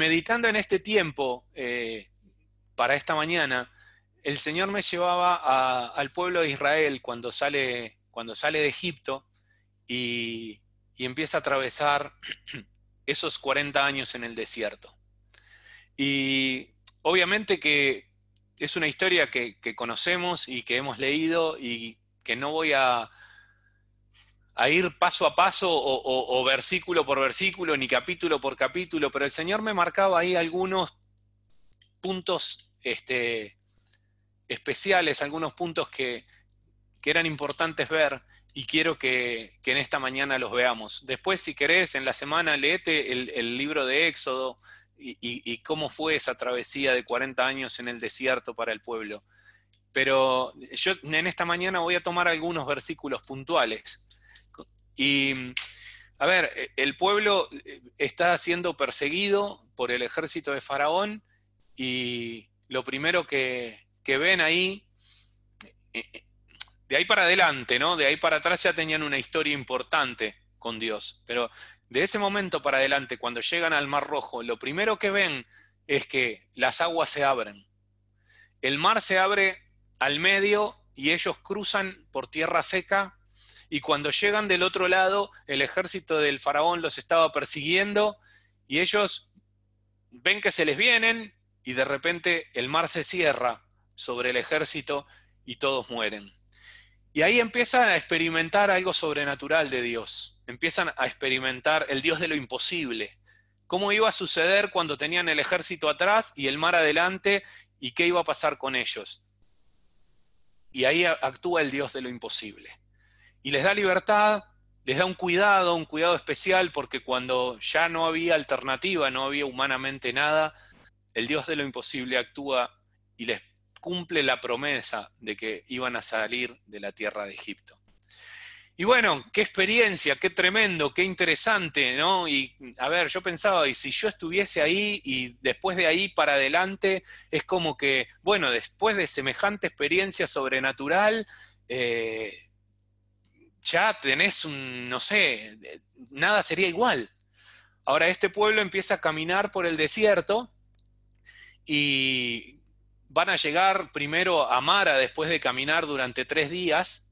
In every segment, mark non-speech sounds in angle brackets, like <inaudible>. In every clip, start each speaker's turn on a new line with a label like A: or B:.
A: meditando en este tiempo eh, para esta mañana, el Señor me llevaba al pueblo de Israel cuando sale, cuando sale de Egipto y, empieza a atravesar <clears throat> esos 40 años en el desierto. Y obviamente que es una historia que, conocemos y que hemos leído y que no voy a, a ir paso a paso o, versículo por versículo, ni capítulo por capítulo, pero el Señor me marcaba ahí algunos puntos este, especiales, algunos puntos que, eran importantes ver y quiero que, en esta mañana los veamos. Después, si querés, en la semana leete el, libro de Éxodo y, cómo fue esa travesía de 40 años en el desierto para el pueblo. Pero yo en esta mañana voy a tomar algunos versículos puntuales. Y, a ver, el pueblo está siendo perseguido por el ejército de Faraón y lo primero que, que ven ahí, eh, eh, de ahí para adelante, ¿no? De ahí para atrás ya tenían una historia importante con Dios, pero de ese momento para adelante, cuando llegan al Mar Rojo, lo primero que ven es que las aguas se abren. El mar se abre al medio y ellos cruzan por tierra seca y cuando llegan del otro lado, el ejército del faraón los estaba persiguiendo y ellos ven que se les vienen y de repente el mar se cierra sobre el ejército y todos mueren. Y ahí empiezan a experimentar algo sobrenatural de Dios. Empiezan a experimentar el Dios de lo imposible. ¿Cómo iba a suceder cuando tenían el ejército atrás y el mar adelante y qué iba a pasar con ellos? Y ahí actúa el Dios de lo imposible. Y les da libertad, les da un cuidado, un cuidado especial, porque cuando ya no había alternativa, no había humanamente nada, el Dios de lo imposible actúa y les cumple la promesa de que iban a salir de la tierra de Egipto. Y bueno, qué experiencia, qué tremendo, qué interesante, ¿no? Y a ver, yo pensaba, y si yo estuviese ahí y después de ahí para adelante, es como que, bueno, después de semejante experiencia sobrenatural, eh, ya tenés un, no sé, nada sería igual. Ahora este pueblo empieza a caminar por el desierto y van a llegar primero a Mara después de caminar durante tres días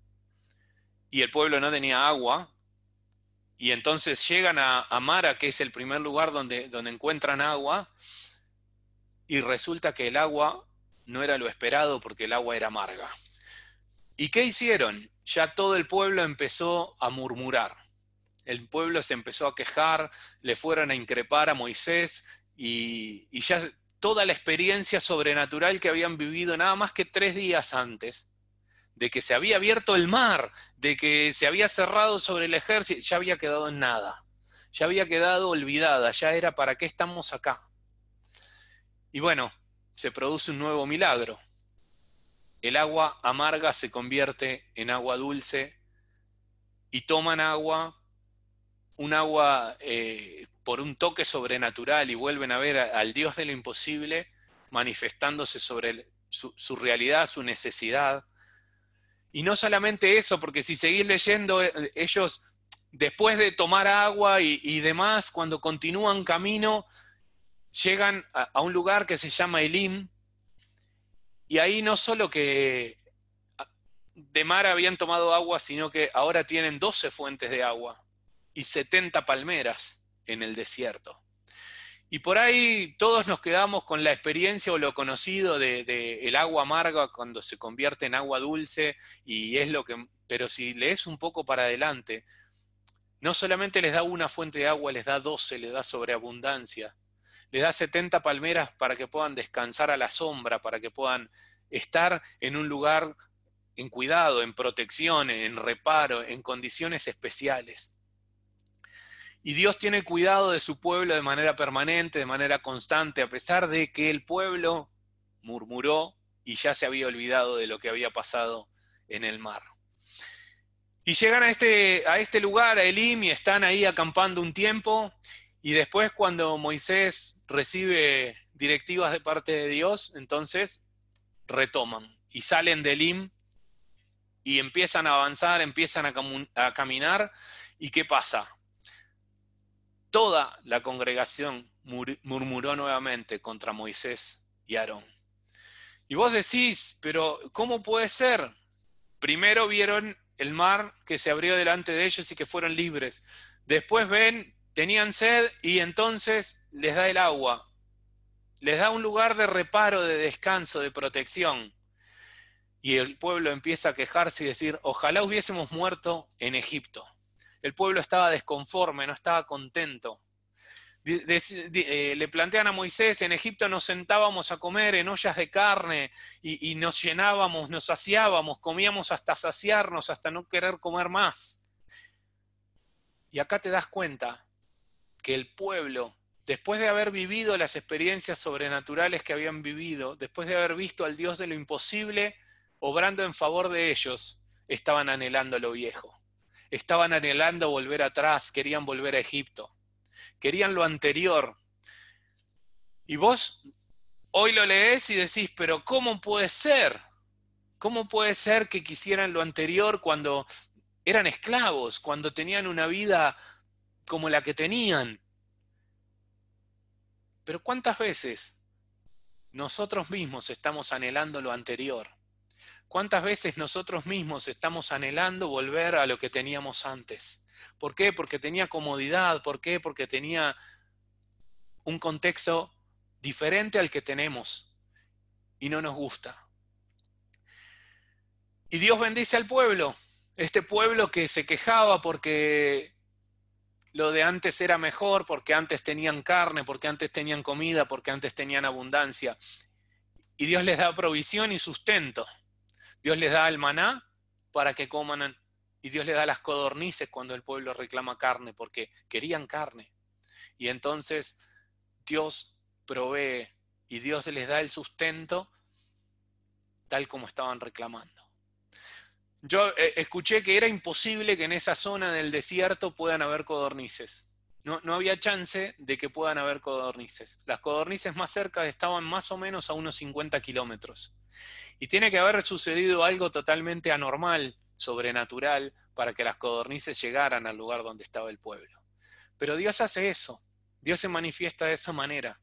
A: y el pueblo no tenía agua. Y entonces llegan a, Mara, que es el primer lugar donde, donde encuentran agua, y resulta que el agua no era lo esperado porque el agua era amarga. ¿Y qué hicieron? Ya todo el pueblo empezó a murmurar. El pueblo se empezó a quejar, le fueron a increpar a Moisés y, ya toda la experiencia sobrenatural que habían vivido nada más que tres días antes, de que se había abierto el mar, de que se había cerrado sobre el ejército, ya había quedado en nada, ya había quedado olvidada, ya era para qué estamos acá. Y bueno, se produce un nuevo milagro. El agua amarga se convierte en agua dulce y toman agua, un agua eh, por un toque sobrenatural y vuelven a ver al Dios de lo imposible manifestándose sobre su, realidad, su necesidad. Y no solamente eso, porque si seguís leyendo, eh, ellos después de tomar agua y, demás, cuando continúan camino, llegan a, un lugar que se llama Elim, y ahí no solo que de mar habían tomado agua, sino que ahora tienen 12 fuentes de agua y 70 palmeras en el desierto. Y por ahí todos nos quedamos con la experiencia o lo conocido de, el agua amarga cuando se convierte en agua dulce y es lo que... Pero si lees un poco para adelante, no solamente les da una fuente de agua, les da 12, les da sobreabundancia. Les da 70 palmeras para que puedan descansar a la sombra, para que puedan estar en un lugar en cuidado, en protección, en reparo, en condiciones especiales. Y Dios tiene cuidado de su pueblo de manera permanente, de manera constante, a pesar de que el pueblo murmuró y ya se había olvidado de lo que había pasado en el mar. Y llegan a este, a este lugar, a Elim, y están ahí acampando un tiempo, y después cuando Moisés recibe directivas de parte de Dios, entonces retoman y salen de Elim y empiezan a avanzar, empiezan a, a caminar, ¿y qué pasa? toda la congregación murmuró nuevamente contra Moisés y Aarón. Y vos decís, pero ¿cómo puede ser? Primero vieron el mar que se abrió delante de ellos y que fueron libres. Después ven, tenían sed y entonces les da el agua. Les da un lugar de reparo, de descanso, de protección. Y el pueblo empieza a quejarse y decir, ojalá hubiésemos muerto en Egipto. El pueblo estaba desconforme, no estaba contento. Eh, le plantean a Moisés, en Egipto nos sentábamos a comer en ollas de carne y, nos llenábamos, nos saciábamos, comíamos hasta saciarnos, hasta no querer comer más. Y acá te das cuenta que el pueblo, después de haber vivido las experiencias sobrenaturales que habían vivido, después de haber visto al Dios de lo imposible obrando en favor de ellos, estaban anhelando lo viejo. Estaban anhelando volver atrás, querían volver a Egipto querían lo anterior. Y vos hoy lo lees y decís, pero ¿cómo puede ser? ¿Cómo puede ser que quisieran lo anterior cuando eran esclavos, cuando tenían una vida como la que tenían? Pero ¿cuántas veces nosotros mismos estamos anhelando lo anterior? ¿Cuántas veces nosotros mismos estamos anhelando volver a lo que teníamos antes? ¿Por qué? Porque tenía comodidad. ¿Por qué? Porque tenía un contexto diferente al que tenemos y no nos gusta. Y Dios bendice al pueblo, este pueblo que se quejaba porque lo de antes era mejor, porque antes tenían carne, porque antes tenían comida, porque antes tenían abundancia. Y Dios les da provisión y sustento. Dios les da el maná para que coman y Dios le da las codornices cuando el pueblo reclama carne, porque querían carne. Y entonces Dios provee y Dios les da el sustento tal como estaban reclamando. Yo eh, escuché que era imposible que en esa zona del desierto puedan haber codornices. No, no, había chance de que puedan haber codornices. Las codornices más cerca estaban más o menos a unos 50 kilómetros. Y tiene que haber sucedido algo totalmente anormal sobrenatural para que las codornices llegaran al lugar donde estaba el pueblo. Pero Dios hace eso, Dios se manifiesta de esa manera.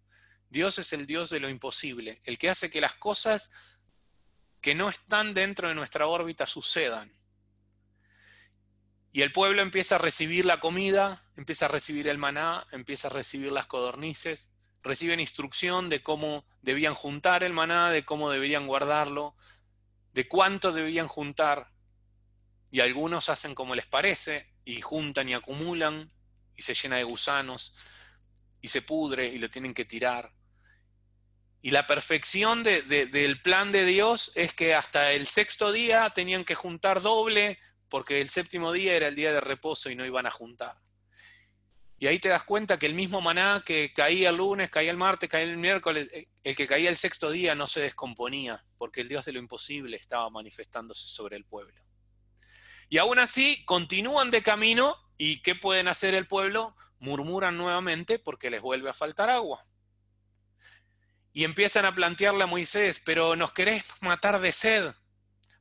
A: Dios es el Dios de lo imposible, el que hace que las cosas que no están dentro de nuestra órbita sucedan. Y el pueblo empieza a recibir la comida, empieza a recibir el maná, empieza a recibir las codornices, reciben instrucción de cómo debían juntar el maná, de cómo deberían guardarlo, de cuánto debían juntar y algunos hacen como les parece y juntan y acumulan y se llena de gusanos y se pudre y lo tienen que tirar. Y la perfección del plan de Dios es que hasta el sexto día tenían que juntar doble porque el séptimo día era el día de reposo y no iban a juntar. Y ahí te das cuenta que el mismo maná que caía el lunes, caía el martes, caía el miércoles, eh, el que caía el sexto día no se descomponía, porque el Dios de lo imposible estaba manifestándose sobre el pueblo. Y aún así continúan de camino y ¿qué pueden hacer el pueblo? Murmuran nuevamente porque les vuelve a faltar agua. Y empiezan a plantearle a Moisés, pero nos querés matar de sed.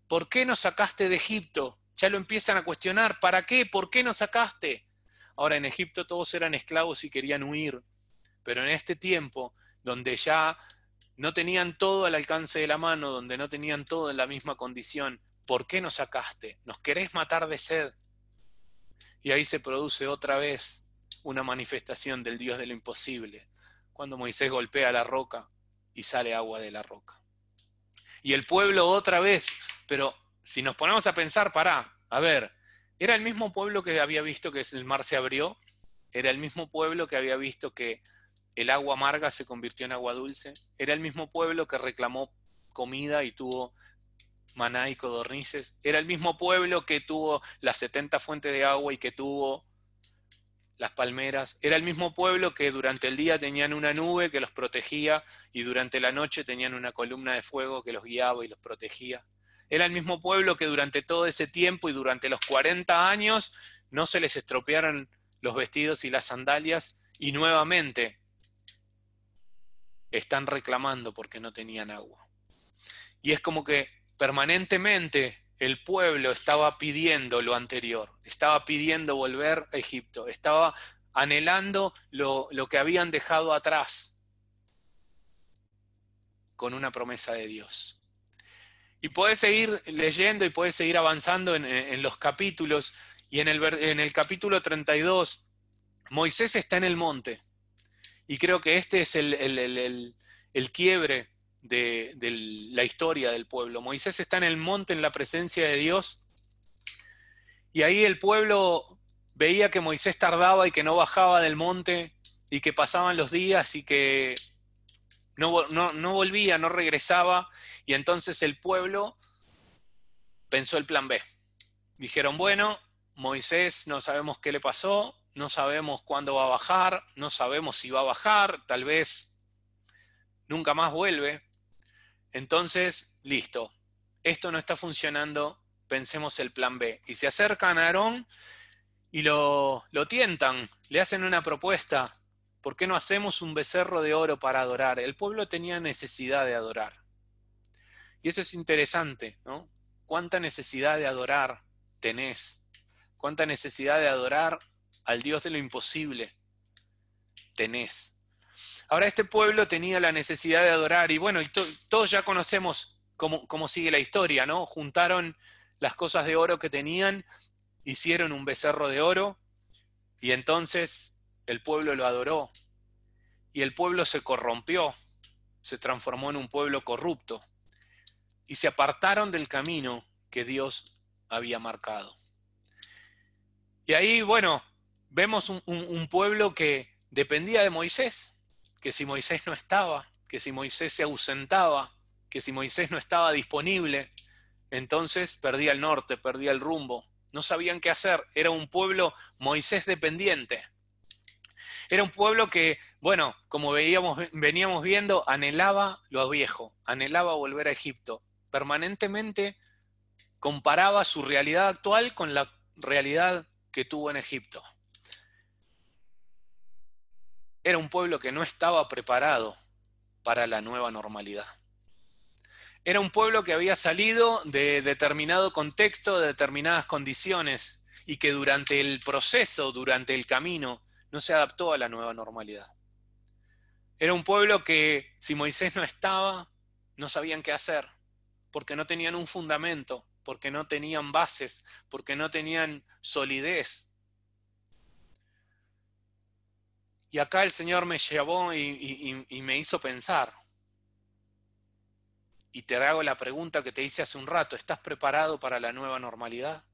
A: ¿Por qué nos sacaste de Egipto? Ya lo empiezan a cuestionar. ¿Para qué? ¿Por qué nos sacaste? Ahora en Egipto todos eran esclavos y querían huir. Pero en este tiempo, donde ya no tenían todo al alcance de la mano, donde no tenían todo en la misma condición, ¿por qué nos sacaste? ¿Nos querés matar de sed? Y ahí se produce otra vez una manifestación del Dios de lo imposible, cuando Moisés golpea la roca y sale agua de la roca. Y el pueblo otra vez, pero si nos ponemos a pensar, pará, a ver, era el mismo pueblo que había visto que el mar se abrió, era el mismo pueblo que había visto que el agua amarga se convirtió en agua dulce, era el mismo pueblo que reclamó comida y tuvo Maná y Codornices. Era el mismo pueblo que tuvo las 70 fuentes de agua y que tuvo las palmeras. Era el mismo pueblo que durante el día tenían una nube que los protegía y durante la noche tenían una columna de fuego que los guiaba y los protegía. Era el mismo pueblo que durante todo ese tiempo y durante los 40 años no se les estropearon los vestidos y las sandalias y nuevamente están reclamando porque no tenían agua. Y es como que permanentemente el pueblo estaba pidiendo lo anterior, estaba pidiendo volver a Egipto, estaba anhelando lo, lo que habían dejado atrás, con una promesa de Dios. Y puedes seguir leyendo y puedes seguir avanzando en, los capítulos. Y en el, en el capítulo 32, Moisés está en el monte. Y creo que este es el, el quiebre de, la historia del pueblo. Moisés está en el monte en la presencia de Dios y ahí el pueblo veía que Moisés tardaba y que no bajaba del monte y que pasaban los días y que no, no, volvía, no regresaba y entonces el pueblo pensó el plan B. Dijeron, bueno, Moisés no sabemos qué le pasó, no sabemos cuándo va a bajar, no sabemos si va a bajar, tal vez nunca más vuelve. Entonces, listo, esto no está funcionando, pensemos el plan B. Y se acercan a Aarón y lo, lo tientan, le hacen una propuesta. ¿Por qué no hacemos un becerro de oro para adorar? El pueblo tenía necesidad de adorar. Y eso es interesante, ¿no? ¿Cuánta necesidad de adorar tenés? ¿Cuánta necesidad de adorar al Dios de lo imposible tenés? Ahora este pueblo tenía la necesidad de adorar y bueno, y todos ya conocemos cómo, cómo sigue la historia, ¿no? Juntaron las cosas de oro que tenían, hicieron un becerro de oro y entonces el pueblo lo adoró y el pueblo se corrompió, se transformó en un pueblo corrupto y se apartaron del camino que Dios había marcado. Y ahí, bueno, vemos un, un pueblo que dependía de Moisés, que si Moisés no estaba, que si Moisés se ausentaba, que si Moisés no estaba disponible, entonces perdía el norte, perdía el rumbo. No sabían qué hacer. Era un pueblo Moisés dependiente. Era un pueblo que, bueno, como veíamos, veníamos viendo, anhelaba lo viejo, anhelaba volver a Egipto. Permanentemente comparaba su realidad actual con la realidad que tuvo en Egipto era un pueblo que no estaba preparado para la nueva normalidad. Era un pueblo que había salido de determinado contexto, de determinadas condiciones, y que durante el proceso, durante el camino, no se adaptó a la nueva normalidad. Era un pueblo que si Moisés no estaba, no sabían qué hacer, porque no tenían un fundamento, porque no tenían bases, porque no tenían solidez Y acá el Señor me llevó y, me hizo pensar. Y te hago la pregunta que te hice hace un rato, ¿estás preparado para la nueva normalidad?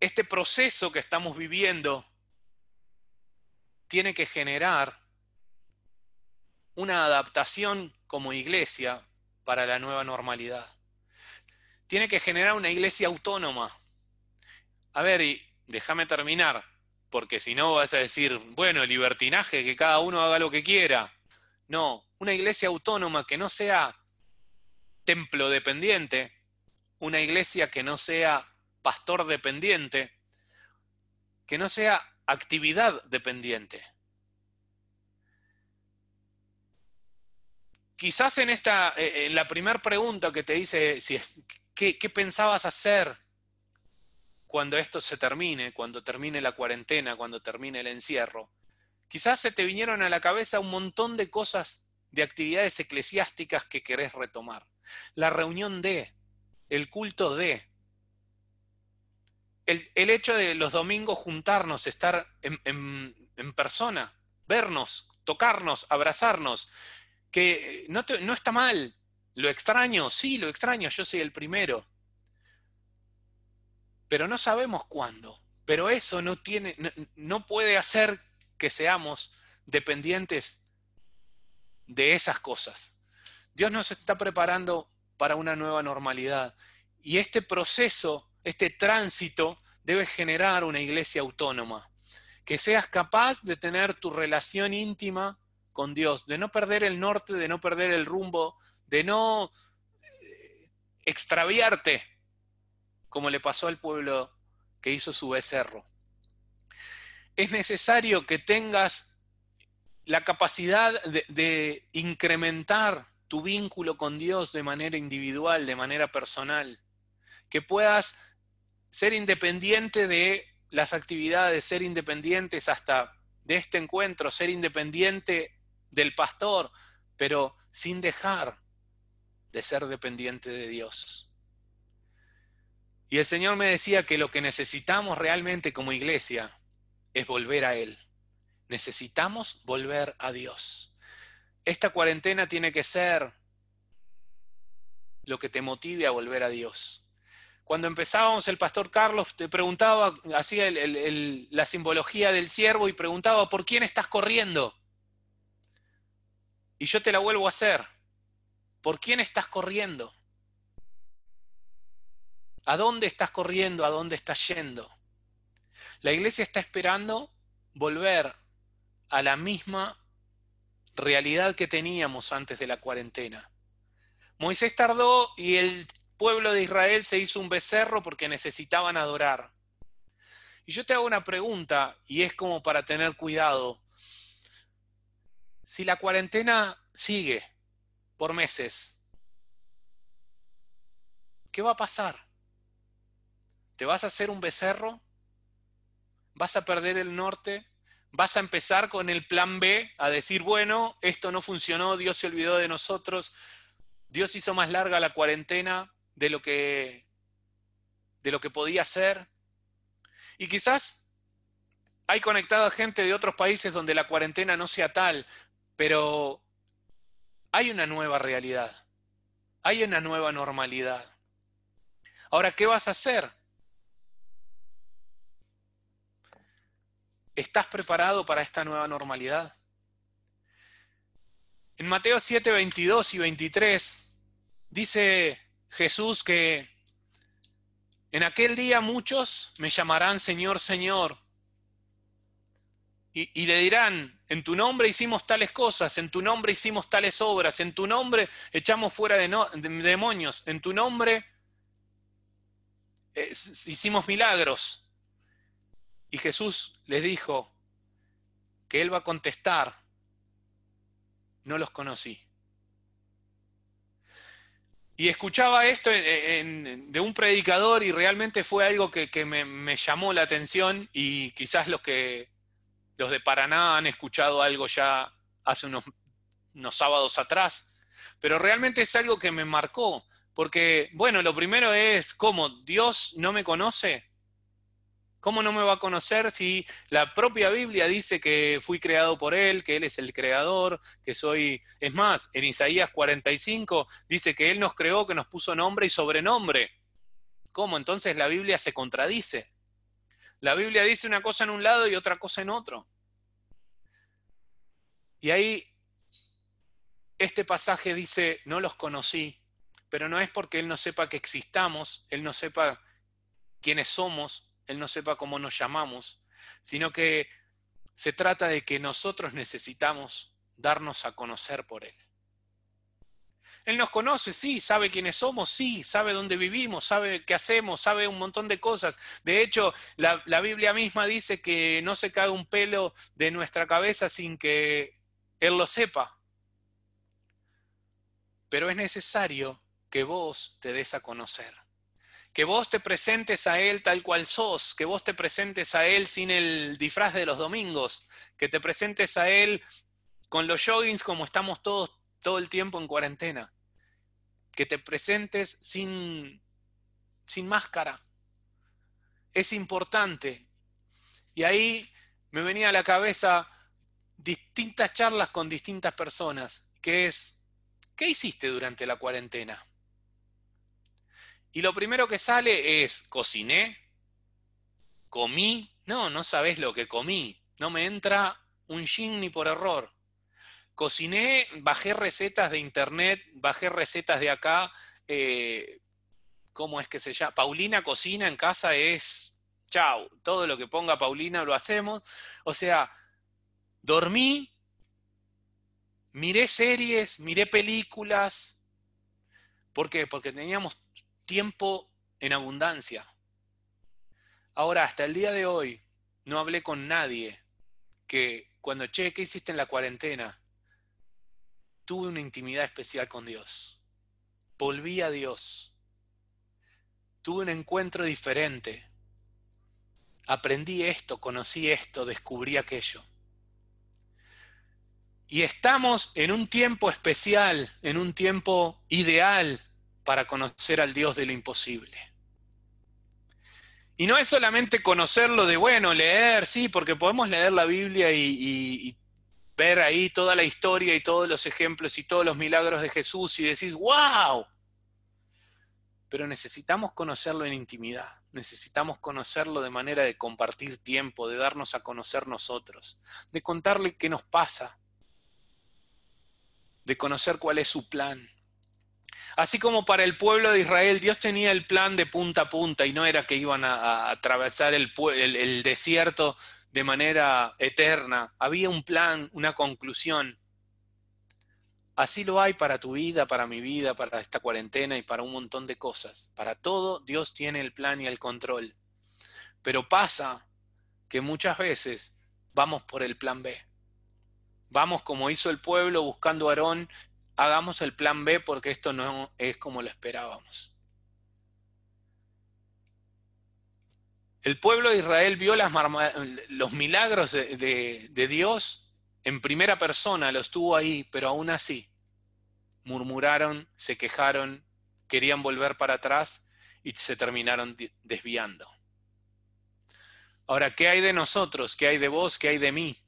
A: Este proceso que estamos viviendo tiene que generar una adaptación como iglesia para la nueva normalidad. Tiene que generar una iglesia autónoma. A ver, y déjame terminar porque si no vas a decir, bueno, libertinaje, que cada uno haga lo que quiera. No, una iglesia autónoma que no sea templo dependiente, una iglesia que no sea pastor dependiente, que no sea actividad dependiente. Quizás en esta, eh, en la primera pregunta que te dice, si es, ¿qué, ¿qué pensabas hacer cuando esto se termine, cuando termine la cuarentena, cuando termine el encierro, quizás se te vinieron a la cabeza un montón de cosas, de actividades eclesiásticas que querés retomar. La reunión de, el culto de, el, hecho de los domingos juntarnos, estar en, persona, vernos, tocarnos, abrazarnos, que no, no está mal. Lo extraño, sí, lo extraño, yo soy el primero pero no sabemos cuándo. Pero eso no, tiene, no, puede hacer que seamos dependientes de esas cosas. Dios nos está preparando para una nueva normalidad. Y este proceso, este tránsito, debe generar una iglesia autónoma. Que seas capaz de tener tu relación íntima con Dios, de no perder el norte, de no perder el rumbo, de no eh, extraviarte como le pasó al pueblo que hizo su becerro. Es necesario que tengas la capacidad de, incrementar tu vínculo con Dios de manera individual, de manera personal, que puedas ser independiente de las actividades, ser independientes hasta de este encuentro, ser independiente del pastor, pero sin dejar de ser dependiente de Dios. Y el Señor me decía que lo que necesitamos realmente como iglesia es volver a Él. Necesitamos volver a Dios. Esta cuarentena tiene que ser lo que te motive a volver a Dios. Cuando empezábamos, el pastor Carlos te preguntaba, hacía la simbología del siervo y preguntaba, ¿por quién estás corriendo? Y yo te la vuelvo a hacer. ¿Por quién estás corriendo? ¿A dónde estás corriendo? ¿A dónde estás yendo? La iglesia está esperando volver a la misma realidad que teníamos antes de la cuarentena. Moisés tardó y el pueblo de Israel se hizo un becerro porque necesitaban adorar. Y yo te hago una pregunta y es como para tener cuidado. Si la cuarentena sigue por meses, ¿qué va a pasar? ¿Te vas a hacer un becerro? ¿Vas a perder el norte? ¿Vas a empezar con el plan B a decir, bueno, esto no funcionó, Dios se olvidó de nosotros, Dios hizo más larga la cuarentena de lo que, de lo que podía ser? Y quizás hay conectada gente de otros países donde la cuarentena no sea tal, pero hay una nueva realidad, hay una nueva normalidad. Ahora, ¿qué vas a hacer? ¿Estás preparado para esta nueva normalidad? En Mateo 7, 22 y 23 dice Jesús que en aquel día muchos me llamarán Señor, Señor. Y, le dirán, en tu nombre hicimos tales cosas, en tu nombre hicimos tales obras, en tu nombre echamos fuera de, demonios, en tu nombre eh, hicimos milagros. Y Jesús les dijo que Él va a contestar, no los conocí. Y escuchaba esto de un predicador y realmente fue algo que, me, llamó la atención y quizás los que los de Paraná han escuchado algo ya hace unos, unos sábados atrás, pero realmente es algo que me marcó, porque bueno, lo primero es cómo Dios no me conoce, ¿Cómo no me va a conocer si la propia Biblia dice que fui creado por Él, que Él es el creador, que soy... Es más, en Isaías 45 dice que Él nos creó, que nos puso nombre y sobrenombre. ¿Cómo? Entonces la Biblia se contradice. La Biblia dice una cosa en un lado y otra cosa en otro. Y ahí este pasaje dice, no los conocí, pero no es porque Él no sepa que existamos, Él no sepa quiénes somos, él no sepa cómo nos llamamos, sino que se trata de que nosotros necesitamos darnos a conocer por Él. Él nos conoce, sí, sabe quiénes somos, sí, sabe dónde vivimos, sabe qué hacemos, sabe un montón de cosas. De hecho, la, Biblia misma dice que no se cae un pelo de nuestra cabeza sin que Él lo sepa. Pero es necesario que vos te des a conocer que vos te presentes a Él tal cual sos, que vos te presentes a Él sin el disfraz de los domingos, que te presentes a Él con los joggings como estamos todos todo el tiempo en cuarentena, que te presentes sin, sin máscara. Es importante. Y ahí me venía a la cabeza distintas charlas con distintas personas, que es, ¿qué hiciste durante la cuarentena? Y lo primero que sale es, cociné, comí, no, no sabes lo que comí, no me entra un shin ni por error. Cociné, bajé recetas de internet, bajé recetas de acá, eh, ¿cómo es que se llama? Paulina cocina en casa es, chao, todo lo que ponga Paulina lo hacemos. O sea, dormí, miré series, miré películas. ¿Por qué? Porque teníamos tiempo en abundancia. Ahora, hasta el día de hoy, no hablé con nadie que cuando, che, ¿qué hiciste en la cuarentena? Tuve una intimidad especial con Dios. Volví a Dios. Tuve un encuentro diferente. aprendí esto, conocí esto, descubrí aquello. Y estamos en un tiempo especial, en un tiempo ideal para conocer al Dios de lo imposible. Y no es solamente conocerlo de, bueno, leer, sí, porque podemos leer la Biblia y, ver ahí toda la historia y todos los ejemplos y todos los milagros de Jesús y decir, wow. Pero necesitamos conocerlo en intimidad, necesitamos conocerlo de manera de compartir tiempo, de darnos a conocer nosotros, de contarle qué nos pasa, de conocer cuál es su plan. Así como para el pueblo de Israel, Dios tenía el plan de punta a punta y no era que iban a, atravesar el, el desierto de manera eterna. Había un plan, una conclusión. Así lo hay para tu vida, para mi vida, para esta cuarentena y para un montón de cosas. Para todo Dios tiene el plan y el control. Pero pasa que muchas veces vamos por el plan B. Vamos como hizo el pueblo buscando a Aarón, hagamos el plan B porque esto no es como lo esperábamos. El pueblo de Israel vio los milagros de, Dios en primera persona, los tuvo ahí, pero aún así murmuraron, se quejaron, querían volver para atrás y se terminaron desviando. Ahora, ¿qué hay de nosotros? ¿Qué hay de vos? ¿Qué hay de mí?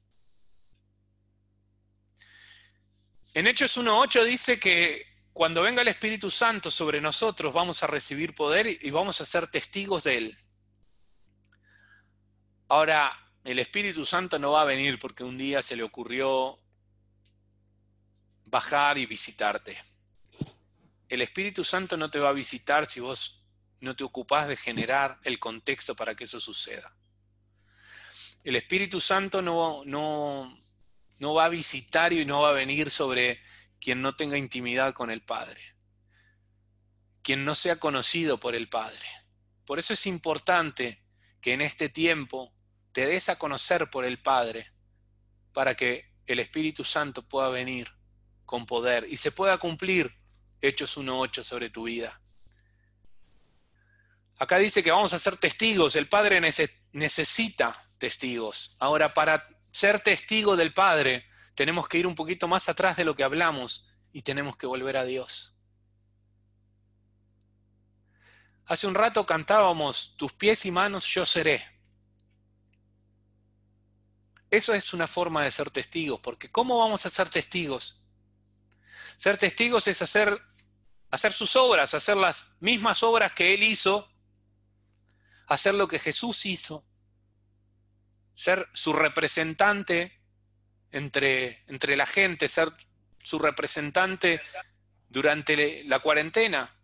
A: En Hechos 1.8 dice que cuando venga el Espíritu Santo sobre nosotros vamos a recibir poder y vamos a ser testigos de Él. Ahora, el Espíritu Santo no va a venir porque un día se le ocurrió bajar y visitarte. El Espíritu Santo no te va a visitar si vos no te ocupás de generar el contexto para que eso suceda. El Espíritu Santo no, no, no va a visitar y no va a venir sobre quien no tenga intimidad con el Padre, quien no sea conocido por el Padre. Por eso es importante que en este tiempo te des a conocer por el Padre para que el Espíritu Santo pueda venir con poder y se pueda cumplir Hechos 1.8 sobre tu vida. Acá dice que vamos a ser testigos, el Padre necesita testigos. Ahora, para ser testigo del Padre, tenemos que ir un poquito más atrás de lo que hablamos y tenemos que volver a Dios. Hace un rato cantábamos, tus pies y manos yo seré. Eso es una forma de ser testigos, porque ¿cómo vamos a ser testigos? Ser testigos es hacer, hacer sus obras, hacer las mismas obras que Él hizo, hacer lo que Jesús hizo, ser su representante entre, entre la gente, ser su representante durante la cuarentena.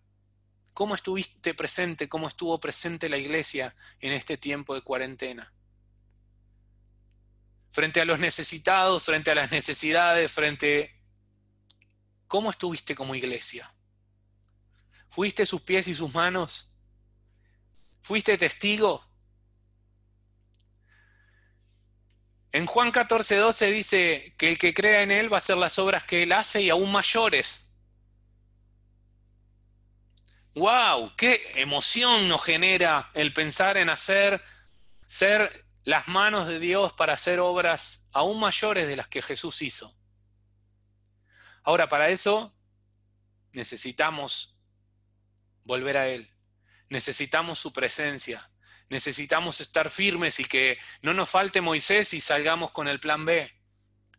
A: ¿Cómo estuviste presente? ¿Cómo estuvo presente la iglesia en este tiempo de cuarentena? frente a los necesitados, frente a las necesidades, frente... ¿Cómo estuviste como iglesia? ¿Fuiste sus pies y sus manos? ¿Fuiste testigo? En Juan 14, 12 dice que el que crea en Él va a hacer las obras que Él hace y aún mayores. ¡Wow! ¡Qué emoción nos genera el pensar en hacer, ser las manos de Dios para hacer obras aún mayores de las que Jesús hizo. Ahora, para eso necesitamos volver a Él, necesitamos su presencia, necesitamos estar firmes y que no nos falte Moisés y salgamos con el plan B.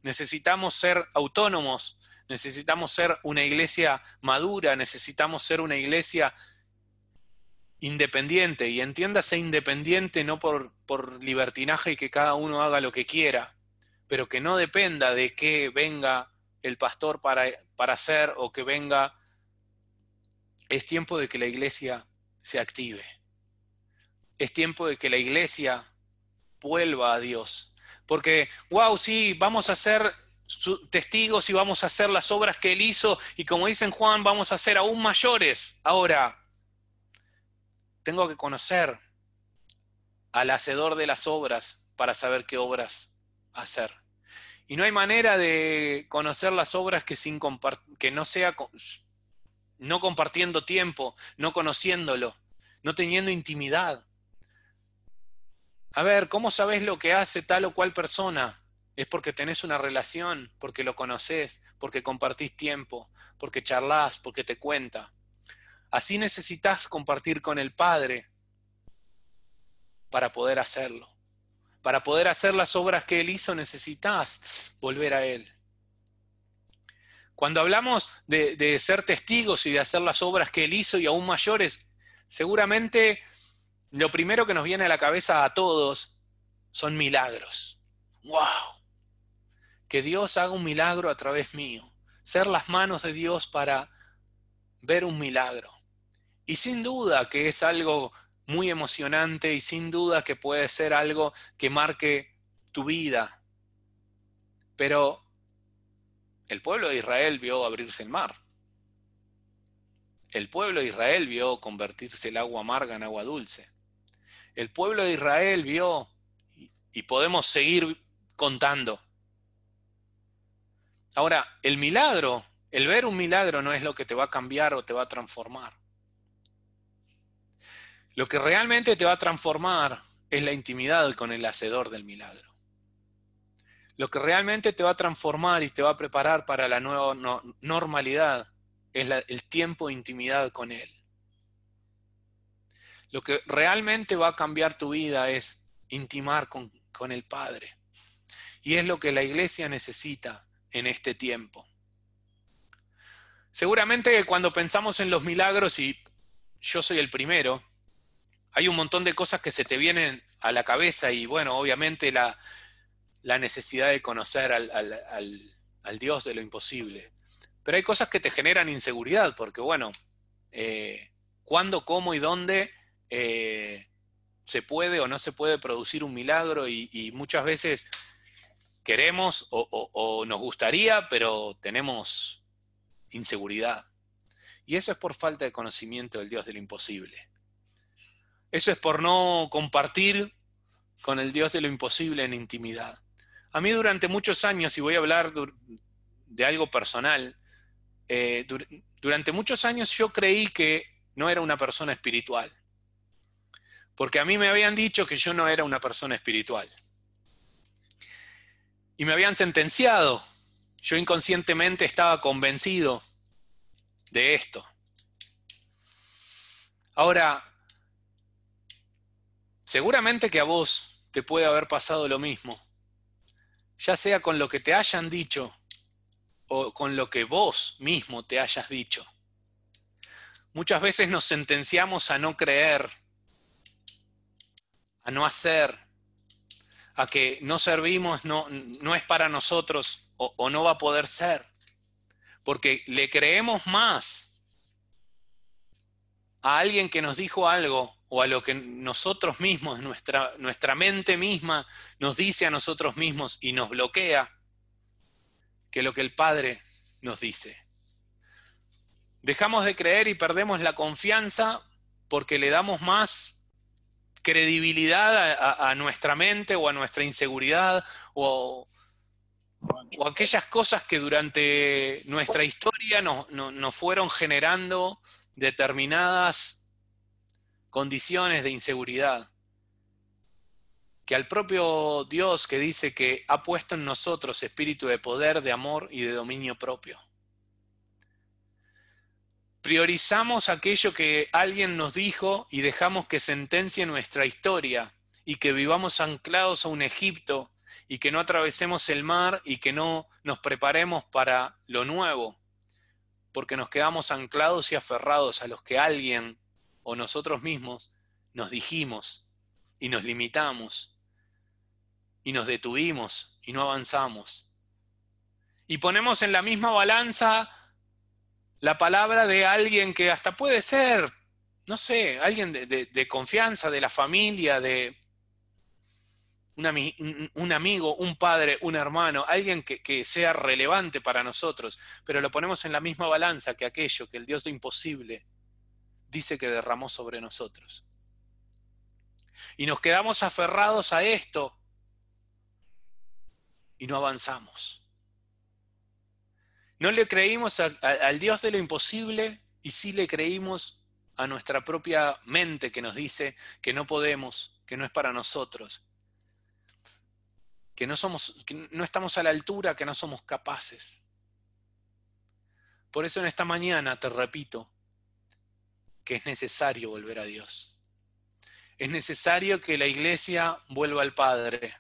A: Necesitamos ser autónomos, necesitamos ser una iglesia madura, necesitamos ser una iglesia independiente, y entiéndase independiente no por, por libertinaje y que cada uno haga lo que quiera, pero que no dependa de que venga el pastor para, para hacer o que venga. Es tiempo de que la iglesia se active. Es tiempo de que la iglesia vuelva a Dios. Porque, wow, sí, vamos a ser testigos y vamos a hacer las obras que Él hizo y como dicen Juan, vamos a ser aún mayores. Ahora, tengo que conocer al hacedor de las obras para saber qué obras hacer. Y no hay manera de conocer las obras que, sin que no sea no compartiendo tiempo, no conociéndolo, no teniendo intimidad. A ver, ¿cómo sabes lo que hace tal o cual persona? Es porque tenés una relación, porque lo conoces, porque compartís tiempo, porque charlas, porque te cuenta. Así necesitas compartir con el Padre para poder hacerlo. Para poder hacer las obras que Él hizo necesitas volver a Él. Cuando hablamos de, de, ser testigos y de hacer las obras que Él hizo y aún mayores, seguramente lo primero que nos viene a la cabeza a todos son milagros. ¡Wow! Que Dios haga un milagro a través mío. Ser las manos de Dios para ver un milagro. Y sin duda que es algo muy emocionante y sin duda que puede ser algo que marque tu vida. Pero el pueblo de Israel vio abrirse el mar. El pueblo de Israel vio convertirse el agua amarga en agua dulce. El pueblo de Israel vio, y podemos seguir contando. Ahora, el milagro, el ver un milagro no es lo que te va a cambiar o te va a transformar. Lo que realmente te va a transformar es la intimidad con el hacedor del milagro. Lo que realmente te va a transformar y te va a preparar para la nueva normalidad es el tiempo de intimidad con Él. Lo que realmente va a cambiar tu vida es intimar con, con el Padre. Y es lo que la iglesia necesita en este tiempo. Seguramente cuando pensamos en los milagros, y yo soy el primero, hay un montón de cosas que se te vienen a la cabeza y bueno, obviamente la, necesidad de conocer al, Dios de lo imposible. Pero hay cosas que te generan inseguridad, porque bueno, eh, cuándo, cómo y dónde eh, se puede o no se puede producir un milagro y, muchas veces queremos o nos gustaría, pero tenemos inseguridad. Y eso es por falta de conocimiento del Dios de lo imposible. Eso es por no compartir con el Dios de lo imposible en intimidad. A mí durante muchos años, y voy a hablar de algo personal, eh, durante muchos años yo creí que no era una persona espiritual. Porque a mí me habían dicho que yo no era una persona espiritual. Y me habían sentenciado. Yo inconscientemente estaba convencido de esto. Ahora, Seguramente que a vos te puede haber pasado lo mismo, ya sea con lo que te hayan dicho o con lo que vos mismo te hayas dicho. Muchas veces nos sentenciamos a no creer, a no hacer, a que no servimos, no, no es para nosotros o, no va a poder ser, porque le creemos más a alguien que nos dijo algo o a lo que nosotros mismos, nuestra, nuestra mente misma nos dice a nosotros mismos y nos bloquea, que lo que el Padre nos dice. Dejamos de creer y perdemos la confianza porque le damos más credibilidad a, nuestra mente o a nuestra inseguridad o, aquellas cosas que durante nuestra historia nos fueron generando determinadas condiciones de inseguridad. Que al propio Dios que dice que ha puesto en nosotros espíritu de poder, de amor y de dominio propio. Priorizamos aquello que alguien nos dijo y dejamos que sentencie nuestra historia y que vivamos anclados a un Egipto y que no atravesemos el mar y que no nos preparemos para lo nuevo, porque nos quedamos anclados y aferrados a los que alguien o nosotros mismos nos dijimos y nos limitamos y nos detuvimos y no avanzamos. Y ponemos en la misma balanza la palabra de alguien que hasta puede ser, no sé, alguien de, confianza, de la familia, de un, amigo, un padre, un hermano, alguien que sea relevante para nosotros, pero lo ponemos en la misma balanza que aquello, que el Dios de imposible dice que derramó sobre nosotros. Y nos quedamos aferrados a esto y no avanzamos. No le creímos al Dios de lo imposible y sí le creímos a nuestra propia mente que nos dice que no podemos, que no es para nosotros, que no, somos, que no estamos a la altura, que no somos capaces. Por eso en esta mañana te repito que es necesario volver a Dios. Es necesario que la iglesia vuelva al Padre.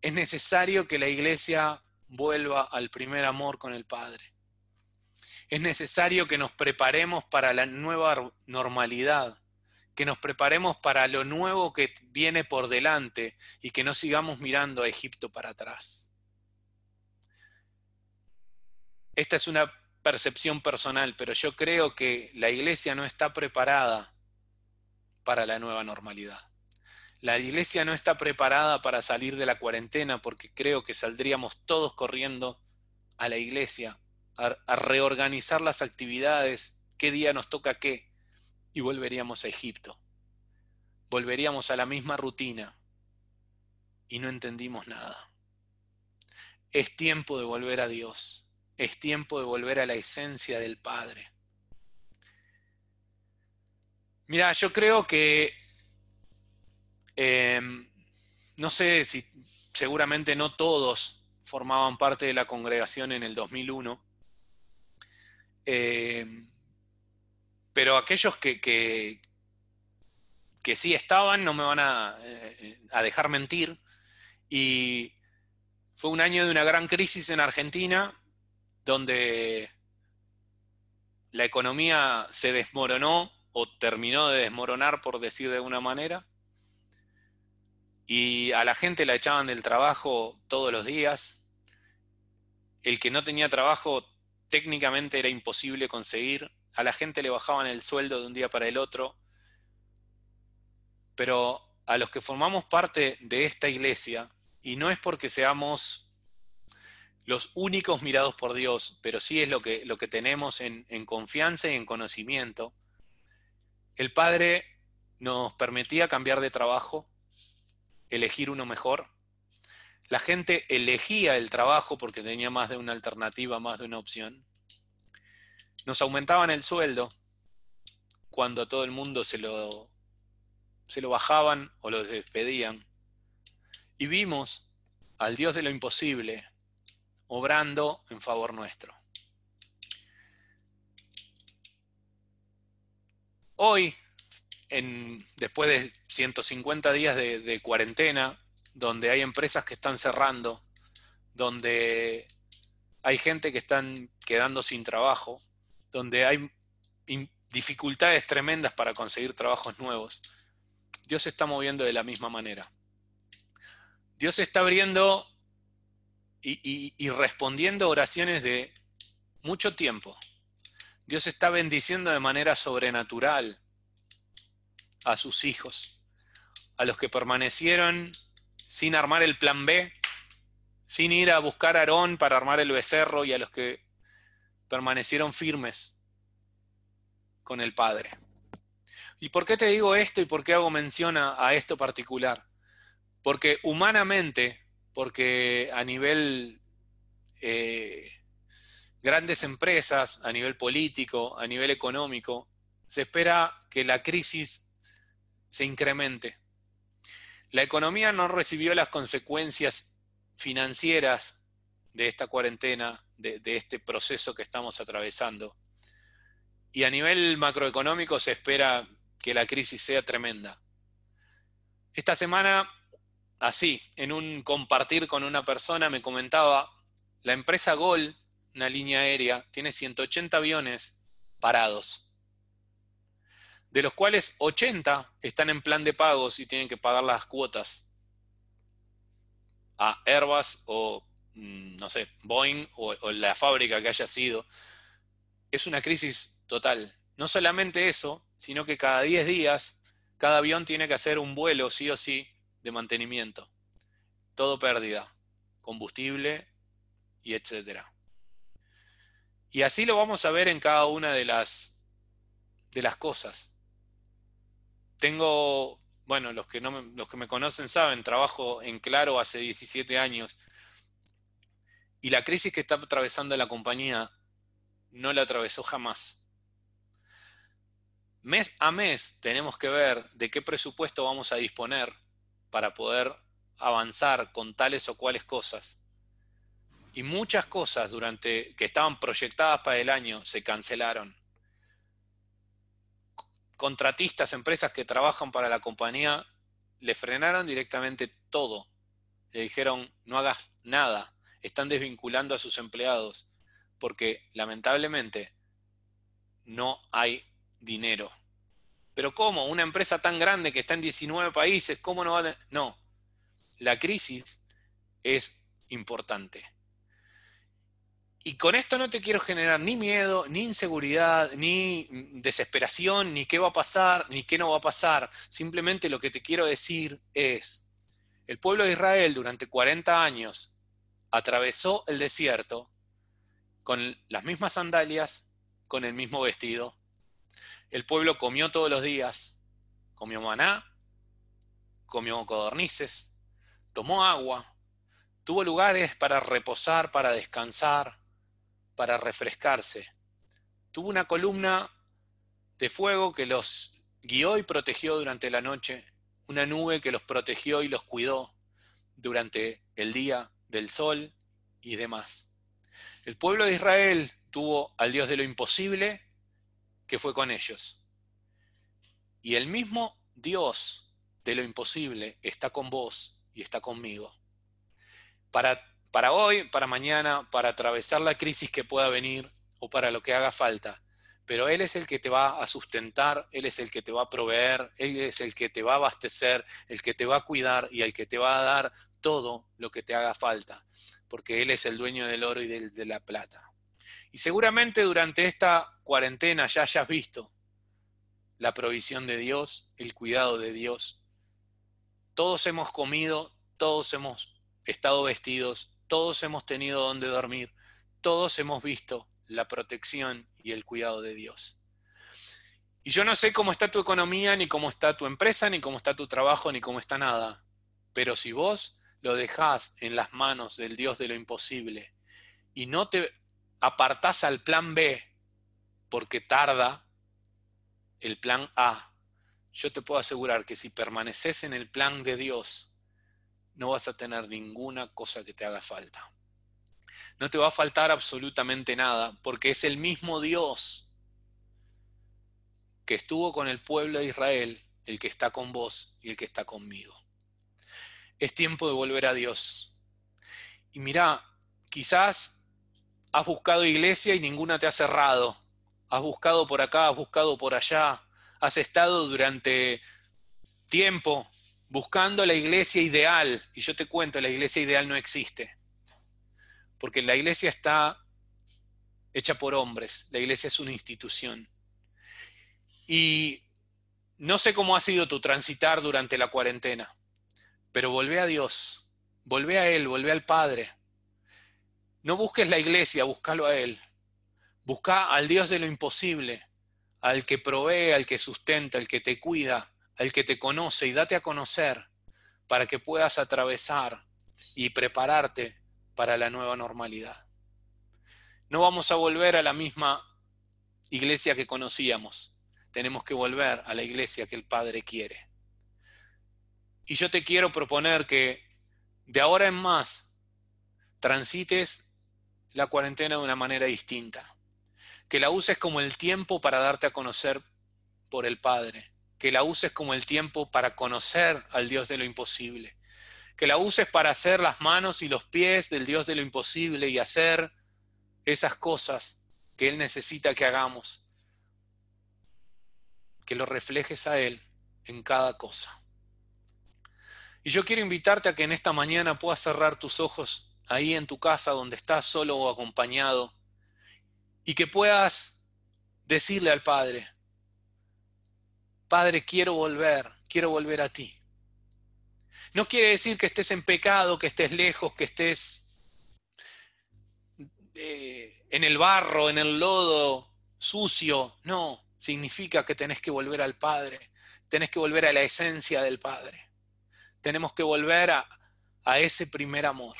A: Es necesario que la iglesia vuelva al primer amor con el Padre. Es necesario que nos preparemos para la nueva normalidad, que nos preparemos para lo nuevo que viene por delante y que no sigamos mirando a Egipto para atrás. Esta es una percepción personal, pero yo creo que la iglesia no está preparada para la nueva normalidad. La iglesia no está preparada para salir de la cuarentena porque creo que saldríamos todos corriendo a la iglesia a, reorganizar las actividades, qué día nos toca qué, y volveríamos a Egipto. Volveríamos a la misma rutina y no entendimos nada. Es tiempo de volver a Dios. Es tiempo de volver a la esencia del Padre. Mira, yo creo que, em, no sé si seguramente no todos formaban parte de la congregación en el 2001, em, pero aquellos que, que, sí estaban no me van a, eh, a dejar mentir. Y fue un año de una gran crisis en Argentina, donde la economía se desmoronó o terminó de desmoronar, por decir de una manera, y a la gente la echaban del trabajo todos los días. El que no tenía trabajo técnicamente era imposible conseguir. A la gente le bajaban el sueldo de un día para el otro. Pero a los que formamos parte de esta iglesia, y no es porque seamos los únicos mirados por Dios, pero sí es lo que, lo que tenemos en, en confianza y en conocimiento. El Padre nos permitía cambiar de trabajo, elegir uno mejor. La gente elegía el trabajo porque tenía más de una alternativa, más de una opción. Nos aumentaban el sueldo cuando a todo el mundo se lo, se lo bajaban o lo despedían. Y vimos al Dios de lo imposible, obrando en favor nuestro. Hoy, en, después de 150 días de, cuarentena, donde hay empresas que están cerrando, donde hay gente que están quedando sin trabajo, donde hay dificultades tremendas para conseguir trabajos nuevos, Dios se está moviendo de la misma manera. Dios está abriendo y, respondiendo oraciones de mucho tiempo. Dios está bendiciendo de manera sobrenatural a sus hijos, a los que permanecieron sin armar el plan B, sin ir a buscar a Aarón para armar el becerro y a los que permanecieron firmes con el Padre. ¿Y por qué te digo esto y por qué hago mención a esto particular? Porque humanamente porque a nivel eh, grandes empresas, a nivel político, a nivel económico, se espera que la crisis se incremente. La economía no recibió las consecuencias financieras de esta cuarentena, de, este proceso que estamos atravesando. Y a nivel macroeconómico se espera que la crisis sea tremenda. Esta semana así, en un compartir con una persona, me comentaba, la empresa Gol, una línea aérea, tiene 180 aviones parados, de los cuales 80 están en plan de pagos y tienen que pagar las cuotas a Airbus o, mm, no sé, Boeing o, la fábrica que haya sido. Es una crisis total. No solamente eso, sino que cada 10 días cada avión tiene que hacer un vuelo sí o sí de mantenimiento. Todo pérdida, combustible y etcétera. Y así lo vamos a ver en cada una de las, de las cosas. Tengo, bueno, los que, no me, los que me conocen saben, trabajo en Claro hace 17 años y la crisis que está atravesando la compañía no la atravesó jamás. mes a mes tenemos que ver de qué presupuesto vamos a disponer para poder avanzar con tales o cuales cosas. Y muchas cosas durante que estaban proyectadas para el año se cancelaron. Contratistas, empresas que trabajan para la compañía, le frenaron directamente todo. Le dijeron, no hagas nada. Están desvinculando a sus empleados porque lamentablemente no hay dinero. Pero ¿cómo? Una empresa tan grande que está en 19 países, ¿cómo no va a... No, la crisis es importante. Y con esto no te quiero generar ni miedo, ni inseguridad, ni desesperación, ni qué va a pasar, ni qué no va a pasar. Simplemente lo que te quiero decir es, el pueblo de Israel durante 40 años atravesó el desierto con las mismas sandalias, con el mismo vestido. El pueblo comió todos los días, comió maná, comió codornices, tomó agua, tuvo lugares para reposar, para descansar, para refrescarse. Tuvo una columna de fuego que los guió y protegió durante la noche, una nube que los protegió y los cuidó durante el día del sol y demás. El pueblo de Israel tuvo al Dios de lo imposible que fue con ellos. Y el mismo Dios de lo imposible está con vos y está conmigo. Para para hoy, para mañana, para atravesar la crisis que pueda venir o para lo que haga falta. Pero Él es el que te va a sustentar, Él es el que te va a proveer, Él es el que te va a abastecer, el que te va a cuidar y el que te va a dar todo lo que te haga falta, porque Él es el dueño del oro y de la plata. Y seguramente durante esta cuarentena ya hayas visto la provisión de Dios, el cuidado de Dios. Todos hemos comido, todos hemos estado vestidos, todos hemos tenido donde dormir, todos hemos visto la protección y el cuidado de Dios. Y yo no sé cómo está tu economía, ni cómo está tu empresa, ni cómo está tu trabajo, ni cómo está nada. Pero si vos lo dejás en las manos del Dios de lo imposible y no te apartás al plan B porque tarda el plan A, yo te puedo asegurar que si permaneces en el plan de Dios, no vas a tener ninguna cosa que te haga falta. No te va a faltar absolutamente nada, porque es el mismo Dios que estuvo con el pueblo de Israel, el que está con vos y el que está conmigo. Es tiempo de volver a Dios. Y mira, quizás has buscado iglesia y ninguna te ha cerrado. Has buscado por acá, has buscado por allá. Has estado durante tiempo buscando la iglesia ideal. Y yo te cuento, la iglesia ideal no existe. Porque la iglesia está hecha por hombres. La iglesia es una institución. Y no sé cómo ha sido tu transitar durante la cuarentena, pero volvé a Dios, volvé a Él, volvé al Padre. No busques la iglesia, búscalo a Él. Busca al Dios de lo imposible, al que provee, al que sustenta, al que te cuida, el que te conoce y date a conocer para que puedas atravesar y prepararte para la nueva normalidad. No vamos a volver a la misma iglesia que conocíamos. Tenemos que volver a la iglesia que el Padre quiere. Y yo te quiero proponer que de ahora en más transites la cuarentena de una manera distinta. Que la uses como el tiempo para darte a conocer por el Padre que la uses como el tiempo para conocer al Dios de lo imposible, que la uses para hacer las manos y los pies del Dios de lo imposible y hacer esas cosas que Él necesita que hagamos, que lo reflejes a Él en cada cosa. Y yo quiero invitarte a que en esta mañana puedas cerrar tus ojos ahí en tu casa donde estás solo o acompañado y que puedas decirle al Padre, Padre, quiero volver, quiero volver a ti. No quiere decir que estés en pecado, que estés lejos, que estés eh, en el barro, en el lodo, sucio. No, significa que tenés que volver al Padre, tenés que volver a la esencia del Padre. Tenemos que volver a, a ese primer amor.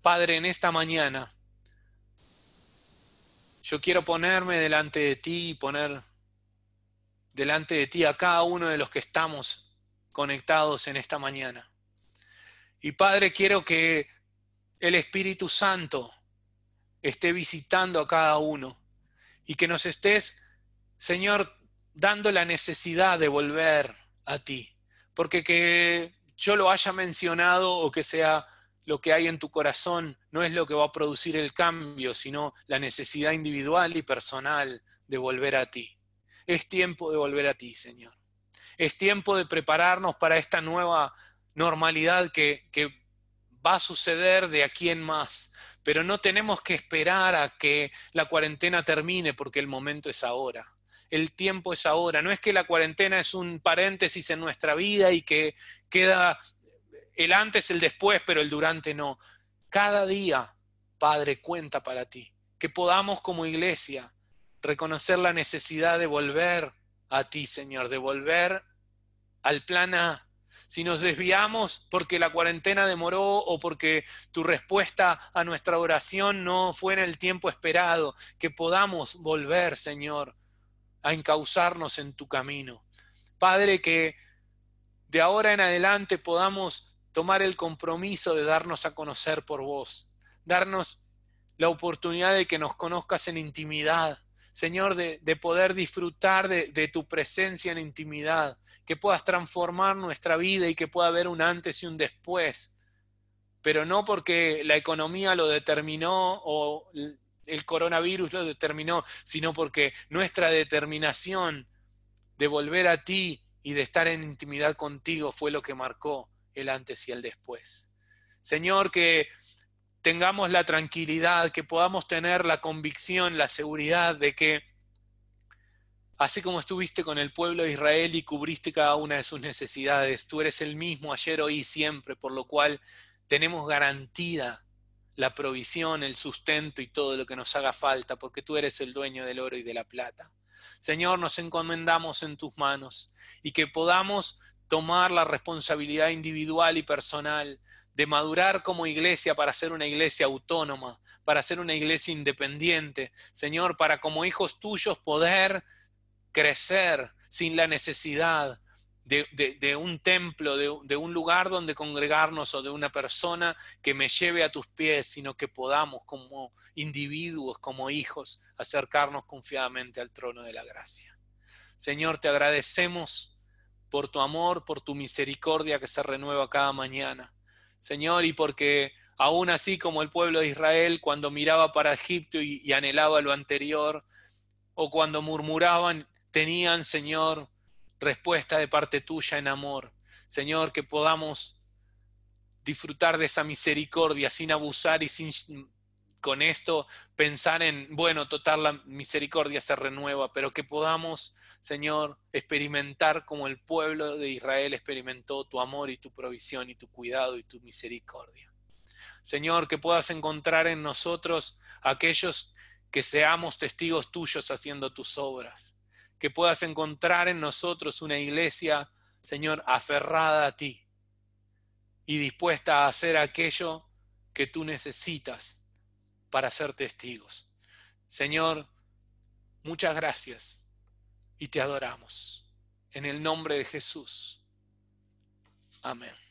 A: Padre, en esta mañana, yo quiero ponerme delante de ti y poner delante de ti a cada uno de los que estamos conectados en esta mañana. Y Padre, quiero que el Espíritu Santo esté visitando a cada uno y que nos estés, Señor, dando la necesidad de volver a ti. Porque que yo lo haya mencionado o que sea lo que hay en tu corazón no es lo que va a producir el cambio, sino la necesidad individual y personal de volver a ti. Es tiempo de volver a ti, Señor. Es tiempo de prepararnos para esta nueva normalidad que, va a suceder de aquí en más. Pero no tenemos que esperar a que la cuarentena termine porque el momento es ahora. El tiempo es ahora. No es que la cuarentena es un paréntesis en nuestra vida y que queda el antes, el después, pero el durante no. Cada día, Padre, cuenta para ti. Que podamos como iglesia reconocer la necesidad de volver a ti, Señor, de volver al plan A. Si nos desviamos porque la cuarentena demoró o porque tu respuesta a nuestra oración no fue en el tiempo esperado, que podamos volver, Señor, a encauzarnos en tu camino. Padre, que de ahora en adelante podamos tomar el compromiso de darnos a conocer por vos, darnos la oportunidad de que nos conozcas en intimidad, Señor, de, poder disfrutar de, tu presencia en intimidad, que puedas transformar nuestra vida y que pueda haber un antes y un después, pero no porque la economía lo determinó o el coronavirus lo determinó, sino porque nuestra determinación de volver a ti y de estar en intimidad contigo fue lo que marcó el antes y el después. Señor, que tengamos la tranquilidad, que podamos tener la convicción, la seguridad de que, así como estuviste con el pueblo de Israel y cubriste cada una de sus necesidades, tú eres el mismo ayer, hoy y siempre, por lo cual tenemos garantía la provisión, el sustento y todo lo que nos haga falta, porque tú eres el dueño del oro y de la plata. Señor, nos encomendamos en tus manos y que podamos tomar la responsabilidad individual y personal de madurar como iglesia para ser una iglesia autónoma, para ser una iglesia independiente, Señor, para como hijos tuyos poder crecer sin la necesidad de, un templo, de, de, un lugar donde congregarnos o de una persona que me lleve a tus pies, sino que podamos como individuos, como hijos, acercarnos confiadamente al trono de la gracia. Señor, te agradecemos por tu amor, por tu misericordia que se renueva cada mañana. Señor, y porque aún así como el pueblo de Israel cuando miraba para Egipto y, anhelaba lo anterior, o cuando murmuraban, tenían, Señor, respuesta de parte tuya en amor. Señor, que podamos disfrutar de esa misericordia sin abusar y sin con esto pensar en, bueno, total, la misericordia se renueva, pero que podamos, Señor, experimentar como el pueblo de Israel experimentó tu amor y tu provisión y tu cuidado y tu misericordia. Señor, que puedas encontrar en nosotros aquellos que seamos testigos tuyos haciendo tus obras, que puedas encontrar en nosotros una iglesia, Señor, aferrada a ti y dispuesta a hacer aquello que tú necesitas para ser testigos. Señor, muchas gracias y te adoramos. En el nombre de Jesús. Amén.